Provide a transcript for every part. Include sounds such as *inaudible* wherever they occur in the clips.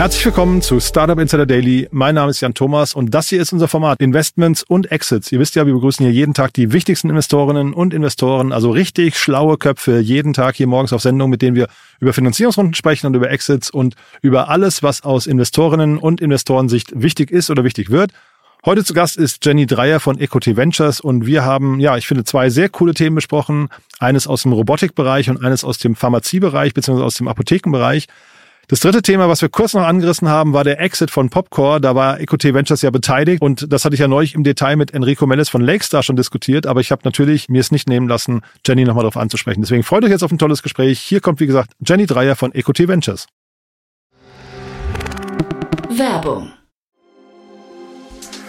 Herzlich willkommen zu Startup Insider Daily. Mein Name ist Jan Thomas und das hier ist unser Format Investments und Exits. Ihr wisst ja, wir begrüßen hier jeden Tag die wichtigsten Investorinnen und Investoren, also richtig schlaue Köpfe, jeden Tag hier morgens auf Sendung, mit denen wir über Finanzierungsrunden sprechen und über Exits und über alles, was aus Investorinnen und Investorensicht wichtig ist oder wichtig wird. Heute zu Gast ist Jenny Dreier von EcoT Ventures und wir haben, ja, ich finde, zwei sehr coole Themen besprochen. Eines aus dem Robotikbereich und eines aus dem Pharmaziebereich beziehungsweise aus dem Apothekenbereich. Das dritte Thema, was wir kurz noch angerissen haben, war der Exit von Popcore. Da war EcoT Ventures ja beteiligt und das hatte ich ja neulich im Detail mit Enrico Mellis von Lakestar schon diskutiert, aber ich habe natürlich mir es nicht nehmen lassen, Jenny nochmal darauf anzusprechen. Deswegen freut euch jetzt auf ein tolles Gespräch. Hier kommt, wie gesagt, Jenny Dreier von EcoT Ventures. Werbung.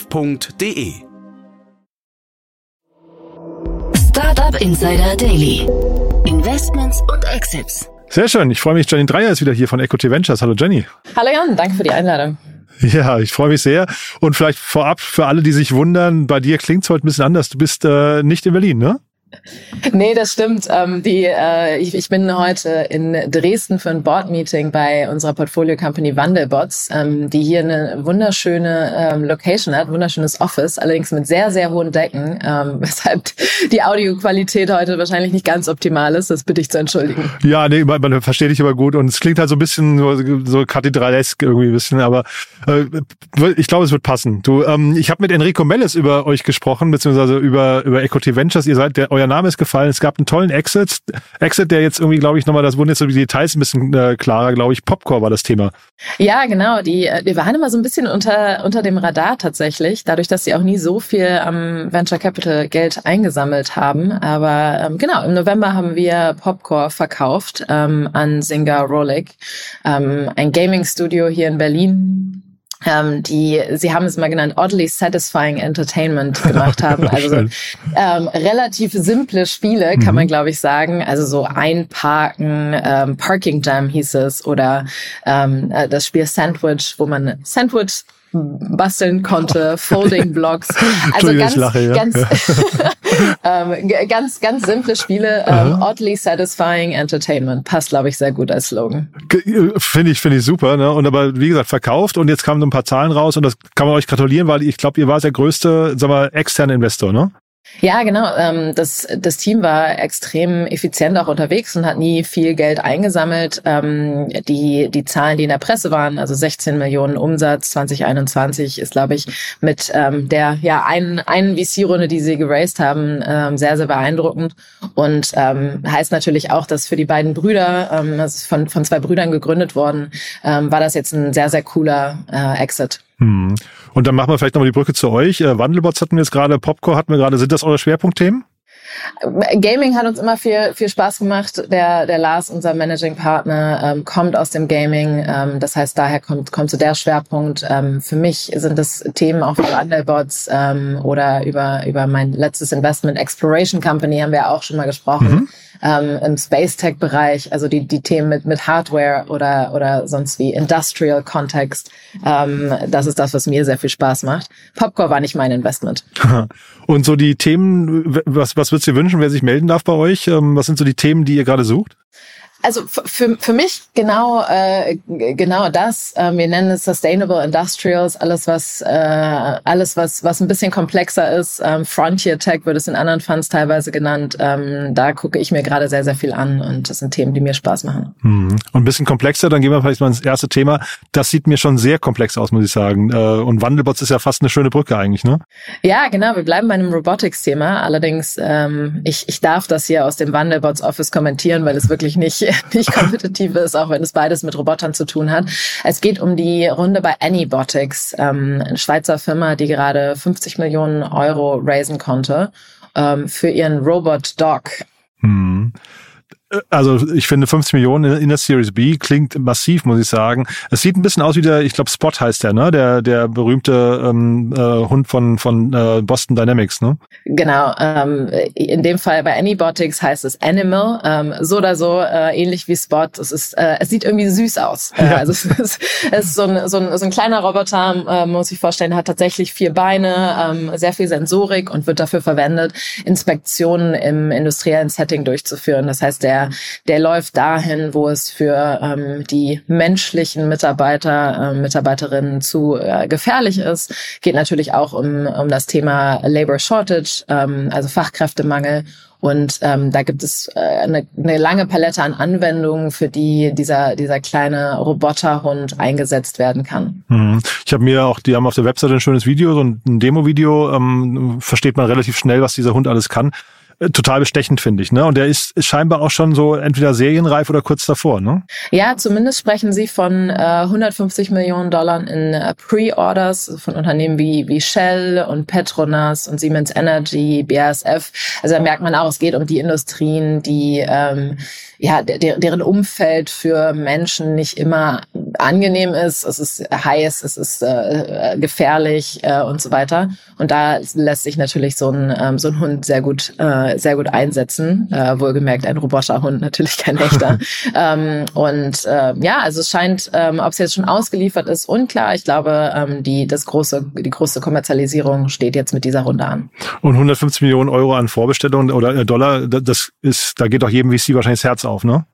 www.startup-insider.de. Startup Insider Daily. Investments und Exits. Sehr schön. Ich freue mich. Jenny Dreier ist wieder hier von EcoT Ventures. Hallo Jenny. Hallo Jan, danke für die Einladung. Ja, ich freue mich sehr. Und vielleicht vorab für alle, die sich wundern, bei dir klingt es heute ein bisschen anders. Du bist äh, nicht in Berlin, ne? Nee, das stimmt. Ähm, die, äh, ich, ich bin heute in Dresden für ein Board-Meeting bei unserer Portfolio-Company Wandelbots, ähm, die hier eine wunderschöne ähm, Location hat, wunderschönes Office, allerdings mit sehr, sehr hohen Decken, ähm, *laughs* weshalb die Audioqualität heute wahrscheinlich nicht ganz optimal ist. Das bitte ich zu entschuldigen. Ja, nee, man, man versteht dich aber gut und es klingt halt so ein bisschen so, so kathedralesk irgendwie ein bisschen, aber äh, ich glaube, es wird passen. Du, ähm, ich habe mit Enrico Mellis über euch gesprochen, beziehungsweise über, über Equity Ventures. Ihr seid der euer Name ist gefallen. Es gab einen tollen Exit. Exit, der jetzt irgendwie, glaube ich, nochmal, das wurden jetzt so die Details ein bisschen äh, klarer, glaube ich. Popcore war das Thema. Ja, genau. Die, äh, die waren immer so ein bisschen unter, unter dem Radar tatsächlich, dadurch, dass sie auch nie so viel am Venture Capital Geld eingesammelt haben. Aber ähm, genau, im November haben wir Popcore verkauft ähm, an Singer Rolik, ähm, ein Gaming Studio hier in Berlin ähm, die, sie haben es mal genannt, oddly satisfying entertainment *laughs* gemacht haben. Also so, ähm, relativ simple Spiele, kann mhm. man glaube ich sagen. Also so einparken, ähm, Parking Jam hieß es oder ähm, äh, das Spiel Sandwich, wo man Sandwich basteln konnte, *laughs* Folding Blocks. Also ganz, lache, ja. ganz, *laughs* ähm, ganz, ganz simple Spiele. Ähm, oddly satisfying entertainment passt, glaube ich, sehr gut als Slogan. Äh, finde ich, finde ich super. Ne? Und aber wie gesagt verkauft und jetzt kamen so ein paar Zahlen raus und das kann man euch gratulieren, weil ich glaube, ihr war der größte, sagen wir, externe Investor, ne? Ja, genau. Ähm, das, das Team war extrem effizient auch unterwegs und hat nie viel Geld eingesammelt. Ähm, die, die Zahlen, die in der Presse waren, also 16 Millionen Umsatz 2021, ist, glaube ich, mit ähm, der ja einen, einen VC-Runde, die sie geraced haben, ähm, sehr, sehr beeindruckend. Und ähm, heißt natürlich auch, dass für die beiden Brüder, ähm, das ist von, von zwei Brüdern gegründet worden, ähm, war das jetzt ein sehr, sehr cooler äh, Exit. Hm. Und dann machen wir vielleicht nochmal die Brücke zu euch. Äh, Wandelbots hatten wir jetzt gerade, Popcore hatten wir gerade. Sind das eure Schwerpunktthemen? Gaming hat uns immer viel, viel Spaß gemacht. Der, der Lars, unser Managing Partner, ähm, kommt aus dem Gaming. Ähm, das heißt, daher kommt, kommt so der Schwerpunkt. Ähm, für mich sind das Themen auch über Underbots ähm, oder über, über mein letztes Investment Exploration Company haben wir auch schon mal gesprochen. Mhm. Ähm, Im Space Tech Bereich, also die, die Themen mit, mit Hardware oder, oder sonst wie Industrial Kontext. Ähm, das ist das, was mir sehr viel Spaß macht. Popcore war nicht mein Investment. *laughs* Und so die Themen, was, was würdest dir wünschen, wer sich melden darf bei euch? Ähm, was sind so die Themen, die ihr gerade sucht? Also für, für mich genau äh, genau das. Äh, wir nennen es Sustainable Industrials. Alles was äh, alles was was ein bisschen komplexer ist. Ähm, Frontier Tech wird es in anderen Funds teilweise genannt. Ähm, da gucke ich mir gerade sehr sehr viel an und das sind Themen, die mir Spaß machen. Mhm. Und ein bisschen komplexer. Dann gehen wir vielleicht mal ins erste Thema. Das sieht mir schon sehr komplex aus, muss ich sagen. Äh, und Wandelbots ist ja fast eine schöne Brücke eigentlich, ne? Ja, genau. Wir bleiben bei einem Robotics-Thema. Allerdings ähm, ich ich darf das hier aus dem Wandelbots Office kommentieren, weil es wirklich nicht *laughs* nicht kompetitiv ist, auch wenn es beides mit Robotern zu tun hat. Es geht um die Runde bei Anybotics, ähm, eine Schweizer Firma, die gerade 50 Millionen Euro raisen konnte ähm, für ihren Robot Dog. Hm also ich finde 50 Millionen in der Series B klingt massiv, muss ich sagen. Es sieht ein bisschen aus wie der, ich glaube Spot heißt der, ne? Der der berühmte ähm, äh, Hund von von äh, Boston Dynamics, ne? Genau. Ähm, in dem Fall bei Anybotics heißt es Animal. Ähm, so oder so äh, ähnlich wie Spot. Es ist, äh, es sieht irgendwie süß aus. *laughs* Äh, ja. Also es ist, es ist so ein, so ein so ein kleiner Roboter, äh, muss ich vorstellen, hat tatsächlich vier Beine, ähm, sehr viel Sensorik und wird dafür verwendet, Inspektionen im industriellen Setting durchzuführen. Das heißt, der der, der läuft dahin, wo es für ähm, die menschlichen Mitarbeiter, äh, Mitarbeiterinnen zu äh, gefährlich ist. Geht natürlich auch um, um das Thema Labor Shortage, ähm, also Fachkräftemangel. Und ähm, da gibt es äh, eine, eine lange Palette an Anwendungen, für die dieser, dieser kleine Roboterhund eingesetzt werden kann. Mhm. Ich habe mir auch, die haben auf der Webseite ein schönes Video, so ein Demo-Video, ähm, versteht man relativ schnell, was dieser Hund alles kann. Total bestechend, finde ich. Ne? Und der ist, ist scheinbar auch schon so entweder serienreif oder kurz davor. Ne? Ja, zumindest sprechen Sie von äh, 150 Millionen Dollar in äh, Pre-Orders von Unternehmen wie, wie Shell und Petronas und Siemens Energy, BASF. Also da merkt man auch, es geht um die Industrien, die ähm, ja, der, deren Umfeld für Menschen nicht immer angenehm ist. Es ist heiß, es ist äh, gefährlich äh, und so weiter. Und da lässt sich natürlich so ein, ähm, so ein Hund sehr gut, äh, sehr gut einsetzen. Äh, wohlgemerkt ein Roboterhund, *laughs* natürlich kein echter. *laughs* ähm, und äh, ja, also es scheint, ähm, ob es jetzt schon ausgeliefert ist, unklar. Ich glaube, ähm, die, das große, die große Kommerzialisierung steht jetzt mit dieser Runde an. Und 150 Millionen Euro an Vorbestellungen oder äh, Dollar, das ist, da geht doch jedem VC wahrscheinlich das Herz auf, ne?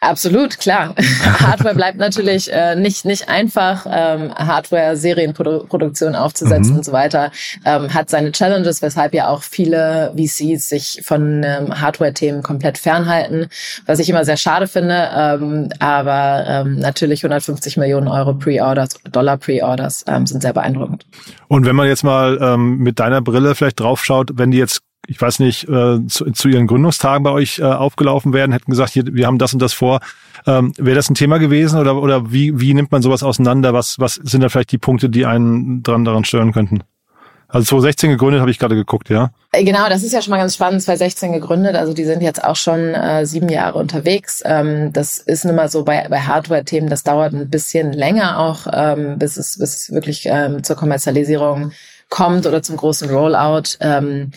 Absolut, klar. *laughs* Hardware bleibt natürlich äh, nicht nicht einfach. Ähm, Hardware Serienproduktion aufzusetzen mhm. und so weiter ähm, hat seine Challenges, weshalb ja auch viele VCs sich von ähm, Hardware-Themen komplett fernhalten, was ich immer sehr schade finde. Ähm, aber ähm, natürlich 150 Millionen Euro Pre-Orders, Dollar Pre-Orders ähm, sind sehr beeindruckend. Und wenn man jetzt mal ähm, mit deiner Brille vielleicht draufschaut, wenn die jetzt ich weiß nicht, äh, zu, zu ihren Gründungstagen bei euch äh, aufgelaufen wären, hätten gesagt, hier, wir haben das und das vor. Ähm, Wäre das ein Thema gewesen oder, oder wie, wie nimmt man sowas auseinander? Was, was sind da vielleicht die Punkte, die einen dran daran stören könnten? Also 2016 gegründet, habe ich gerade geguckt, ja. Äh, genau, das ist ja schon mal ganz spannend. 2016 gegründet, also die sind jetzt auch schon äh, sieben Jahre unterwegs. Ähm, das ist nun mal so bei, bei Hardware-Themen, das dauert ein bisschen länger auch, ähm, bis es, bis es wirklich ähm, zur Kommerzialisierung kommt oder zum großen Rollout. Ähm,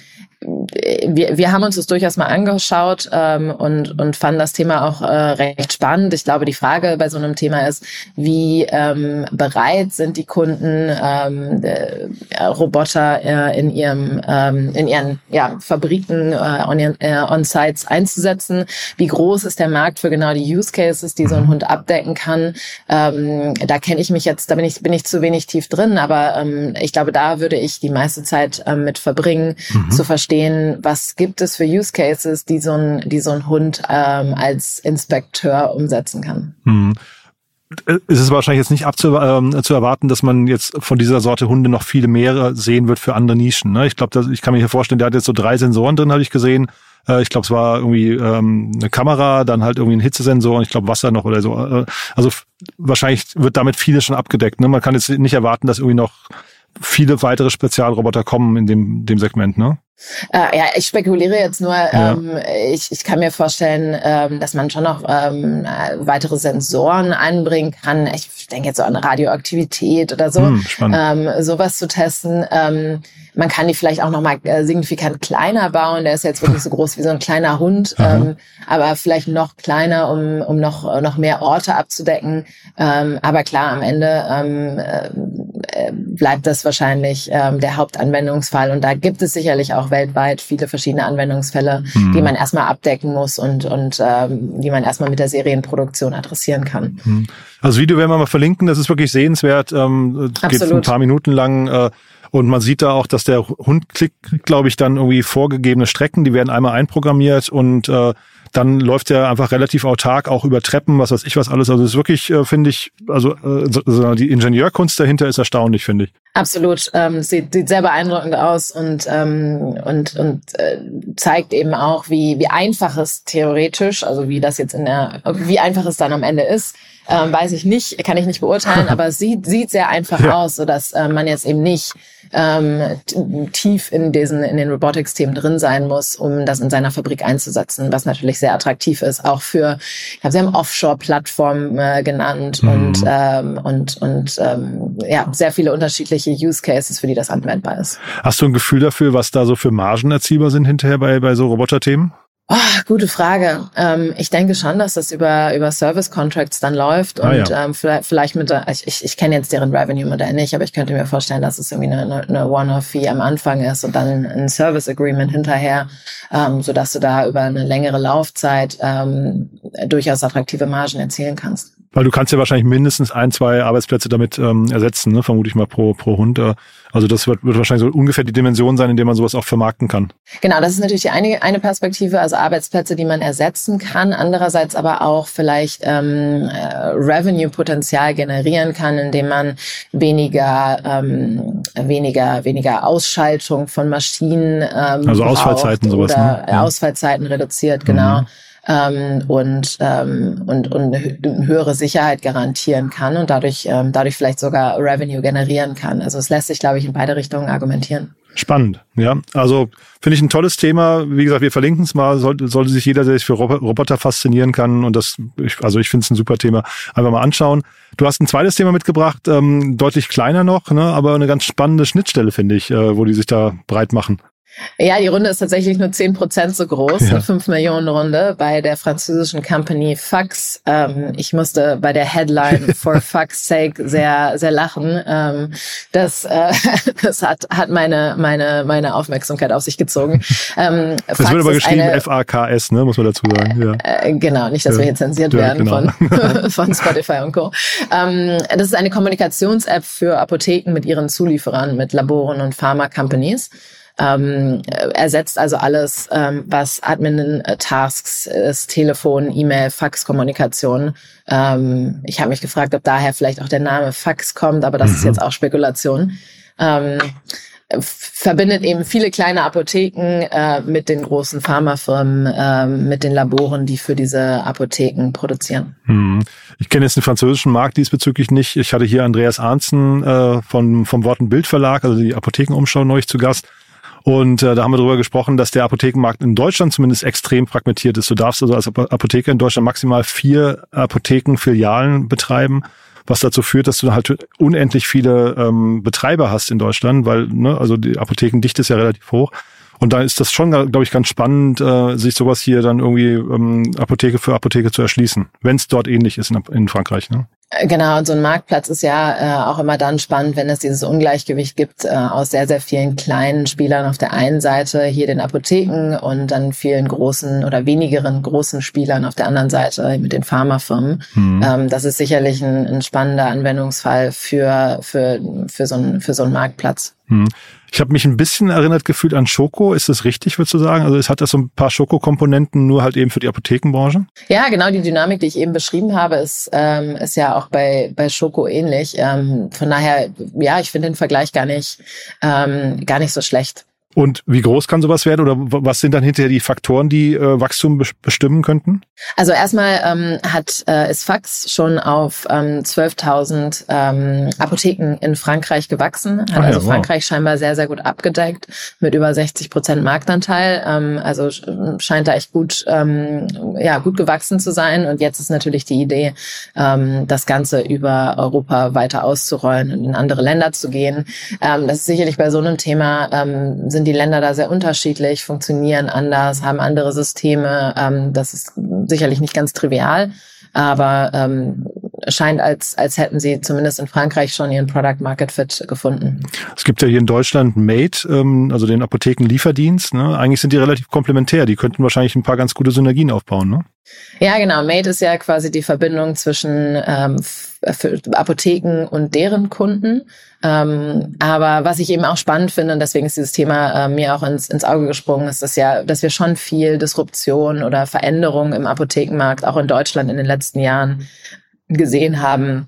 wir, wir haben uns das durchaus mal angeschaut ähm, und, und fanden das Thema auch äh, recht spannend. Ich glaube, die Frage bei so einem Thema ist, wie ähm, bereit sind die Kunden, ähm, äh, Roboter äh, in ihrem ähm, in ihren ja, Fabriken äh, on, äh, on Sites einzusetzen? Wie groß ist der Markt für genau die Use Cases, die so ein Hund abdecken kann? Ähm, da kenne ich mich jetzt, da bin ich bin ich zu wenig tief drin, aber ähm, ich glaube, da würde ich die meiste Zeit ähm, mit verbringen, mhm. zu verstehen was gibt es für Use Cases, die so ein, die so ein Hund ähm, als Inspekteur umsetzen kann. Hm. Es ist wahrscheinlich jetzt nicht abzu, ähm, zu erwarten, dass man jetzt von dieser Sorte Hunde noch viele mehr sehen wird für andere Nischen. Ne? Ich glaube, ich kann mir hier vorstellen, der hat jetzt so drei Sensoren drin, habe ich gesehen. Äh, ich glaube, es war irgendwie ähm, eine Kamera, dann halt irgendwie ein Hitzesensor und ich glaube Wasser noch oder so. Äh, also wahrscheinlich wird damit vieles schon abgedeckt. Ne? Man kann jetzt nicht erwarten, dass irgendwie noch viele weitere Spezialroboter kommen in dem, dem Segment, ne? Äh, ja, ich spekuliere jetzt nur. Ja. Ähm, ich, ich kann mir vorstellen, ähm, dass man schon noch ähm, weitere Sensoren einbringen kann. Ich denke jetzt so an Radioaktivität oder so. Hm, ähm, sowas zu testen. Ähm, man kann die vielleicht auch noch mal äh, signifikant kleiner bauen. Der ist jetzt wirklich so groß wie so ein kleiner Hund, ähm, aber vielleicht noch kleiner, um, um noch, noch mehr Orte abzudecken. Ähm, aber klar, am Ende ähm, äh, äh, bleibt das wahrscheinlich ähm, der Hauptanwendungsfall. Und da gibt es sicherlich auch weltweit viele verschiedene Anwendungsfälle, mhm. die man erstmal abdecken muss und, und ähm, die man erstmal mit der Serienproduktion adressieren kann. Mhm. Also Video werden wir mal verlinken, das ist wirklich sehenswert. Ähm, geht ein paar Minuten lang. Äh, und man sieht da auch, dass der Hund kriegt, glaube ich, dann irgendwie vorgegebene Strecken, die werden einmal einprogrammiert und äh, dann läuft er einfach relativ autark auch über Treppen, was weiß ich was alles. Also es ist wirklich, äh, finde ich, also äh, die Ingenieurkunst dahinter ist erstaunlich, finde ich. Absolut, ähm, sieht, sieht sehr beeindruckend aus und ähm, und und äh, zeigt eben auch, wie wie einfach es theoretisch, also wie das jetzt in der, wie einfach es dann am Ende ist, ähm, weiß ich nicht, kann ich nicht beurteilen, *laughs* aber es sieht sieht sehr einfach ja. aus, so dass äh, man jetzt eben nicht ähm, tief in diesen in den Robotics-Themen drin sein muss, um das in seiner Fabrik einzusetzen, was natürlich sehr attraktiv ist, auch für, ich habe sie haben Offshore-Plattformen äh, genannt mhm. und ähm, und und ähm, ja sehr viele unterschiedliche Use Cases, für die das anwendbar ist. Hast du ein Gefühl dafür, was da so für Margen erzielbar sind hinterher bei, bei so Roboterthemen? Oh, gute Frage. Ähm, ich denke schon, dass das über über Service Contracts dann läuft und ah, ja. ähm, vielleicht, vielleicht mit ich, ich, ich kenne jetzt deren Revenue Modell nicht, aber ich könnte mir vorstellen, dass es irgendwie eine, eine One-Off-Fee am Anfang ist und dann ein Service Agreement hinterher, ähm, so dass du da über eine längere Laufzeit ähm, durchaus attraktive Margen erzielen kannst. Weil du kannst ja wahrscheinlich mindestens ein, zwei Arbeitsplätze damit ähm, ersetzen, ne? vermute ich mal pro, pro Hund. Äh. Also das wird, wird wahrscheinlich so ungefähr die Dimension sein, in der man sowas auch vermarkten kann. Genau, das ist natürlich die eine, eine Perspektive, also Arbeitsplätze, die man ersetzen kann. Andererseits aber auch vielleicht ähm, äh, Revenue-Potenzial generieren kann, indem man weniger, ähm, weniger, weniger Ausschaltung von Maschinen ähm, Also Ausfallzeiten sowas. Oder ne? ja. Ausfallzeiten reduziert, genau. Mhm ähm, und, ähm, und, und eine höhere Sicherheit garantieren kann und dadurch, ähm, dadurch vielleicht sogar Revenue generieren kann. Also es lässt sich, glaube ich, in beide Richtungen argumentieren. Spannend, ja. Also finde ich ein tolles Thema. Wie gesagt, wir verlinken es mal. Sollte, sollte sich jeder, der sich für Roboter faszinieren kann und das, ich, also ich finde es ein super Thema, einfach mal anschauen. Du hast ein zweites Thema mitgebracht, ähm, deutlich kleiner noch, ne, aber eine ganz spannende Schnittstelle finde ich, äh, wo die sich da breit machen. Ja, die Runde ist tatsächlich nur zehn Prozent so groß, ja. eine 5 Millionen Runde bei der französischen Company Fax. Ähm, ich musste bei der Headline *laughs* For Fuck's Sake sehr, sehr lachen. Ähm, das, äh, *laughs* das hat, hat meine, meine, meine Aufmerksamkeit auf sich gezogen. Ähm, das Fax wird aber geschrieben F-A-K-S, ne, muss man dazu sagen. Ja. Äh, genau, nicht, dass ja. wir hier zensiert werden genau. von, *laughs* von Spotify und Co. Ähm, das ist eine Kommunikations-App für Apotheken mit ihren Zulieferern, mit Laboren und Pharma-Companies ähm, ersetzt also alles, ähm, was Admin-Tasks ist, Telefon, E-Mail, Fax-Kommunikation. Ähm, ich habe mich gefragt, ob daher vielleicht auch der Name Fax kommt, aber das mhm. ist jetzt auch Spekulation. Ähm, verbindet eben viele kleine Apotheken äh, mit den großen Pharmafirmen, äh, mit den Laboren, die für diese Apotheken produzieren. Hm. Ich kenne jetzt den französischen Markt diesbezüglich nicht. Ich hatte hier Andreas Arnzen äh, von, vom Worten Bild Verlag, also die Apothekenumschau neulich zu Gast. Und äh, da haben wir darüber gesprochen, dass der Apothekenmarkt in Deutschland zumindest extrem fragmentiert ist. Du darfst also als Apotheker in Deutschland maximal vier Apothekenfilialen betreiben was dazu führt, dass du halt unendlich viele ähm, Betreiber hast in Deutschland, weil ne, also die Apothekendichte ist ja relativ hoch. Und da ist das schon, glaube ich, ganz spannend, äh, sich sowas hier dann irgendwie ähm, Apotheke für Apotheke zu erschließen, wenn es dort ähnlich ist in, in Frankreich. Ne? Genau, und so ein Marktplatz ist ja äh, auch immer dann spannend, wenn es dieses Ungleichgewicht gibt äh, aus sehr, sehr vielen kleinen Spielern auf der einen Seite, hier den Apotheken und dann vielen großen oder wenigeren großen Spielern auf der anderen Seite mit den Pharmafirmen. Mhm. Ähm, das ist sicherlich ein, ein spannender Anwendungsfall für, für, für, so, ein, für so einen Marktplatz. Mhm. Ich habe mich ein bisschen erinnert gefühlt an Schoko. Ist das richtig, würdest du sagen? Also es hat das so ein paar Schoko-Komponenten, nur halt eben für die Apothekenbranche? Ja, genau. Die Dynamik, die ich eben beschrieben habe, ist, ähm, ist ja auch bei, bei Schoko ähnlich. Ähm, von daher, ja, ich finde den Vergleich gar nicht, ähm, gar nicht so schlecht. Und wie groß kann sowas werden oder was sind dann hinterher die Faktoren, die äh, Wachstum bestimmen könnten? Also erstmal ähm, hat äh, ist Fax schon auf ähm, 12.000 ähm, Apotheken in Frankreich gewachsen, hat ah, also ja, Frankreich scheinbar sehr sehr gut abgedeckt mit über 60 Prozent Marktanteil. Ähm, also scheint da echt gut ähm, ja gut gewachsen zu sein. Und jetzt ist natürlich die Idee, ähm, das Ganze über Europa weiter auszurollen und in andere Länder zu gehen. Ähm, das ist sicherlich bei so einem Thema ähm, sind sind die Länder da sehr unterschiedlich, funktionieren anders, haben andere Systeme. Ähm, das ist sicherlich nicht ganz trivial, aber ähm, scheint, als, als hätten sie zumindest in Frankreich schon ihren Product Market Fit gefunden. Es gibt ja hier in Deutschland Made, ähm, also den Apothekenlieferdienst. Ne? Eigentlich sind die relativ komplementär. Die könnten wahrscheinlich ein paar ganz gute Synergien aufbauen. Ne? Ja, genau. Made ist ja quasi die Verbindung zwischen ähm, Apotheken und deren Kunden. Ähm, aber was ich eben auch spannend finde, und deswegen ist dieses Thema äh, mir auch ins, ins Auge gesprungen, ist das ja, dass wir schon viel Disruption oder Veränderung im Apothekenmarkt auch in Deutschland in den letzten Jahren gesehen haben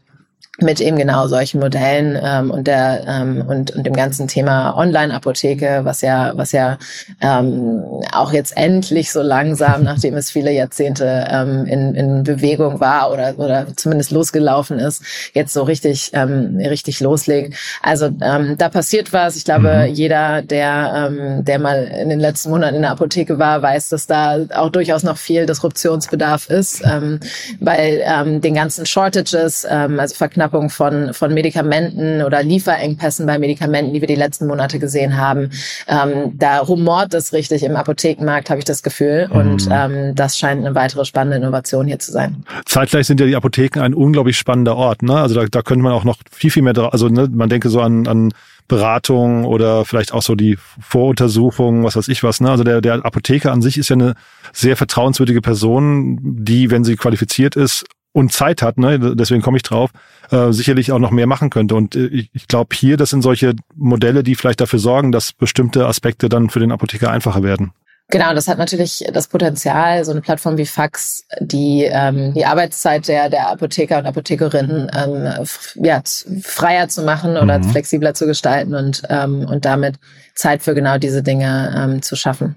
mit eben genau solchen Modellen ähm, und der ähm, und und dem ganzen Thema Online-Apotheke, was ja was ja ähm, auch jetzt endlich so langsam, *laughs* nachdem es viele Jahrzehnte ähm, in, in Bewegung war oder oder zumindest losgelaufen ist, jetzt so richtig ähm, richtig loslegt. Also ähm, da passiert was. Ich glaube, mhm. jeder, der ähm, der mal in den letzten Monaten in der Apotheke war, weiß, dass da auch durchaus noch viel Disruptionsbedarf ist ähm, bei ähm, den ganzen Shortages, ähm, also verknappt Verknappung von, von Medikamenten oder Lieferengpässen bei Medikamenten, die wir die letzten Monate gesehen haben. Ähm, da rumort es richtig im Apothekenmarkt, habe ich das Gefühl. Mhm. Und ähm, das scheint eine weitere spannende Innovation hier zu sein. Zeitgleich sind ja die Apotheken ein unglaublich spannender Ort. Ne? Also da, da könnte man auch noch viel, viel mehr, also ne, man denke so an, an Beratung oder vielleicht auch so die Voruntersuchung, was weiß ich was. Ne? Also der, der Apotheker an sich ist ja eine sehr vertrauenswürdige Person, die, wenn sie qualifiziert ist, und Zeit hat, ne, deswegen komme ich drauf, äh, sicherlich auch noch mehr machen könnte. Und äh, ich, ich glaube hier, das sind solche Modelle, die vielleicht dafür sorgen, dass bestimmte Aspekte dann für den Apotheker einfacher werden. Genau, das hat natürlich das Potenzial, so eine Plattform wie Fax, die ähm, die Arbeitszeit der der Apotheker und Apothekerinnen ähm, ja, freier zu machen oder mhm. flexibler zu gestalten und ähm, und damit Zeit für genau diese Dinge ähm, zu schaffen.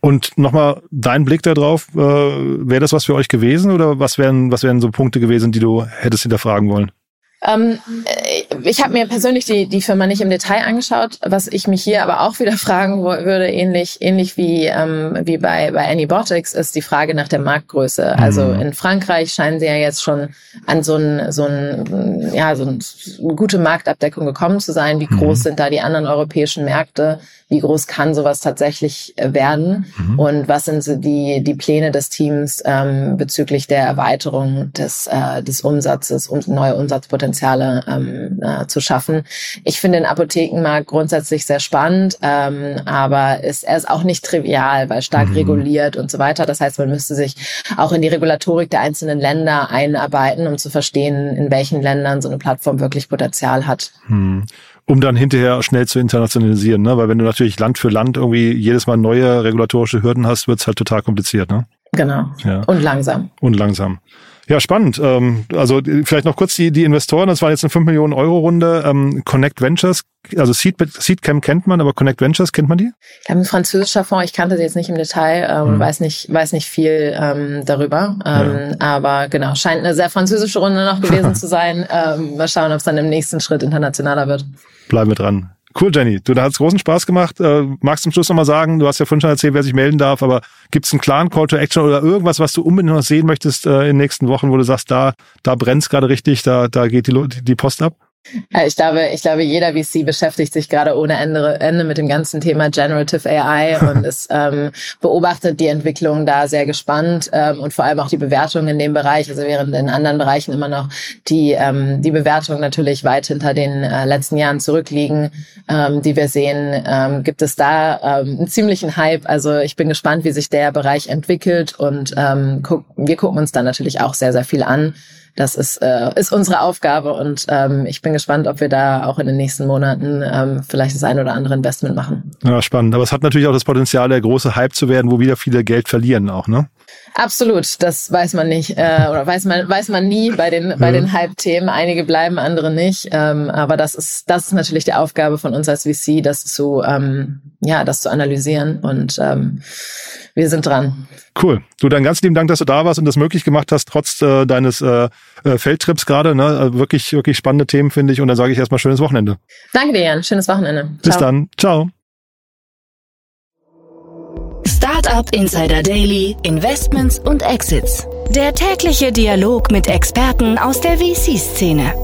Und nochmal dein Blick darauf, äh, wäre das was für euch gewesen oder was wären, was wären so Punkte gewesen, die du hättest hinterfragen wollen? Ähm, äh, ich habe mir persönlich die, die Firma nicht im Detail angeschaut, was ich mich hier aber auch wieder *laughs* fragen würde, ähnlich, ähnlich wie, ähm, wie bei, bei Anybotics, ist die Frage nach der Marktgröße. Mhm. Also in Frankreich scheinen sie ja jetzt schon an so ein, so ein, ja, so eine gute Marktabdeckung gekommen zu sein. Wie groß mhm. sind da die anderen europäischen Märkte? Wie groß kann sowas tatsächlich äh, werden? Mhm. Und was sind so die, die Pläne des Teams ähm, bezüglich der Erweiterung des, äh, des Umsatzes und neue Umsatzpotenziale ähm, äh, zu schaffen? Ich finde den Apothekenmarkt grundsätzlich sehr spannend, ähm, aber ist, er ist auch nicht trivial, weil stark mhm. reguliert und so weiter. Das heißt, man müsste sich auch in die Regulatorik der einzelnen Länder einarbeiten, um zu verstehen, in welchen Ländern so eine Plattform wirklich Potenzial hat. Mhm um dann hinterher schnell zu internationalisieren, ne? Weil wenn du natürlich Land für Land irgendwie jedes Mal neue regulatorische Hürden hast, wird's halt total kompliziert, ne? Genau. Ja. Und langsam. Und langsam. Ja, spannend. Ähm, also vielleicht noch kurz die, die Investoren. Das war jetzt eine 5 Millionen Euro Runde. Ähm, Connect Ventures, also Seed, Seedcam kennt man, aber Connect Ventures kennt man die? Ich habe ein französischer Fonds. Ich kannte sie jetzt nicht im Detail ähm, hm. weiß nicht weiß nicht viel ähm, darüber. Ähm, ja. Aber genau, scheint eine sehr französische Runde noch gewesen *laughs* zu sein. Ähm, mal schauen, ob es dann im nächsten Schritt internationaler wird. Bleiben wir dran. Cool, Jenny. Du, da hat's großen Spaß gemacht. Äh, magst zum Schluss nochmal sagen, du hast ja vorhin schon erzählt, wer sich melden darf, aber gibt's einen klaren Call to Action oder irgendwas, was du unbedingt noch sehen möchtest äh, in den nächsten Wochen, wo du sagst, da, da brennt's gerade richtig, da, da geht die, die Post ab? Ich glaube, ich glaube, jeder VC beschäftigt sich gerade ohne Ende, Ende mit dem ganzen Thema Generative AI *laughs* und es ähm, beobachtet die Entwicklung da sehr gespannt ähm, und vor allem auch die Bewertung in dem Bereich. Also während in anderen Bereichen immer noch die ähm, die Bewertung natürlich weit hinter den äh, letzten Jahren zurückliegen, ähm, die wir sehen, ähm, gibt es da ähm, einen ziemlichen Hype. Also ich bin gespannt, wie sich der Bereich entwickelt und ähm, guck, wir gucken uns da natürlich auch sehr sehr viel an das ist, äh, ist unsere Aufgabe und ähm, ich bin gespannt, ob wir da auch in den nächsten Monaten ähm, vielleicht das ein oder andere Investment machen. Ja, spannend. Aber es hat natürlich auch das Potenzial, der große Hype zu werden, wo wieder viele Geld verlieren auch, ne? Absolut, das weiß man nicht äh, oder weiß man weiß man nie bei den bei den Hype-Themen. Einige bleiben, andere nicht. Ähm, aber das ist das ist natürlich die Aufgabe von uns als VC, das zu ähm, ja das zu analysieren und ähm, wir sind dran. Cool. Du, dann ganz lieben Dank, dass du da warst und das möglich gemacht hast, trotz äh, deines äh, äh Feldtrips gerade. Ne? Also wirklich, wirklich spannende Themen, finde ich. Und dann sage ich erstmal schönes Wochenende. Danke dir, Jan. Schönes Wochenende. Ciao. Bis dann. Ciao. Startup Insider Daily, Investments und Exits. Der tägliche Dialog mit Experten aus der VC-Szene.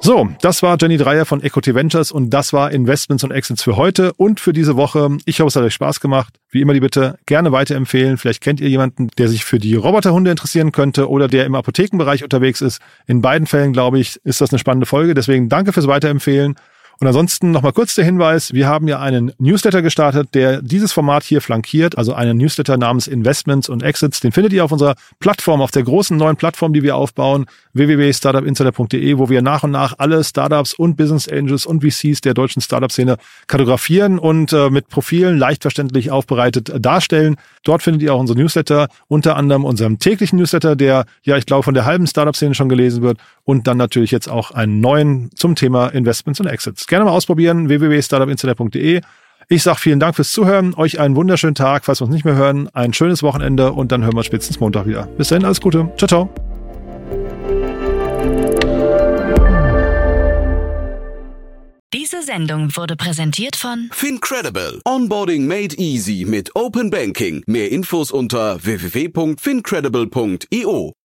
So, das war Jenny Dreier von Equity Ventures und das war Investments und Exits für heute und für diese Woche. Ich hoffe, es hat euch Spaß gemacht. Wie immer die Bitte gerne weiterempfehlen. Vielleicht kennt ihr jemanden, der sich für die Roboterhunde interessieren könnte oder der im Apothekenbereich unterwegs ist. In beiden Fällen, glaube ich, ist das eine spannende Folge. Deswegen danke fürs Weiterempfehlen. Und ansonsten nochmal kurz der Hinweis, wir haben ja einen Newsletter gestartet, der dieses Format hier flankiert, also einen Newsletter namens Investments und Exits. Den findet ihr auf unserer Plattform, auf der großen neuen Plattform, die wir aufbauen, www.startupinsider.de, wo wir nach und nach alle Startups und Business Angels und VCs der deutschen Startup-Szene kartografieren und äh, mit Profilen leicht verständlich aufbereitet äh, darstellen. Dort findet ihr auch unsere Newsletter, unter anderem unserem täglichen Newsletter, der ja, ich glaube, von der halben Startup-Szene schon gelesen wird und dann natürlich jetzt auch einen neuen zum Thema Investments und Exits gerne mal ausprobieren, www.startupinsider.de. Ich sage vielen Dank fürs Zuhören, euch einen wunderschönen Tag, falls wir uns nicht mehr hören, ein schönes Wochenende und dann hören wir uns spätestens Montag wieder. Bis dahin, alles Gute. Ciao, ciao. Diese Sendung wurde präsentiert von Fincredible. Onboarding made easy mit Open Banking. Mehr Infos unter www.fincredible.io.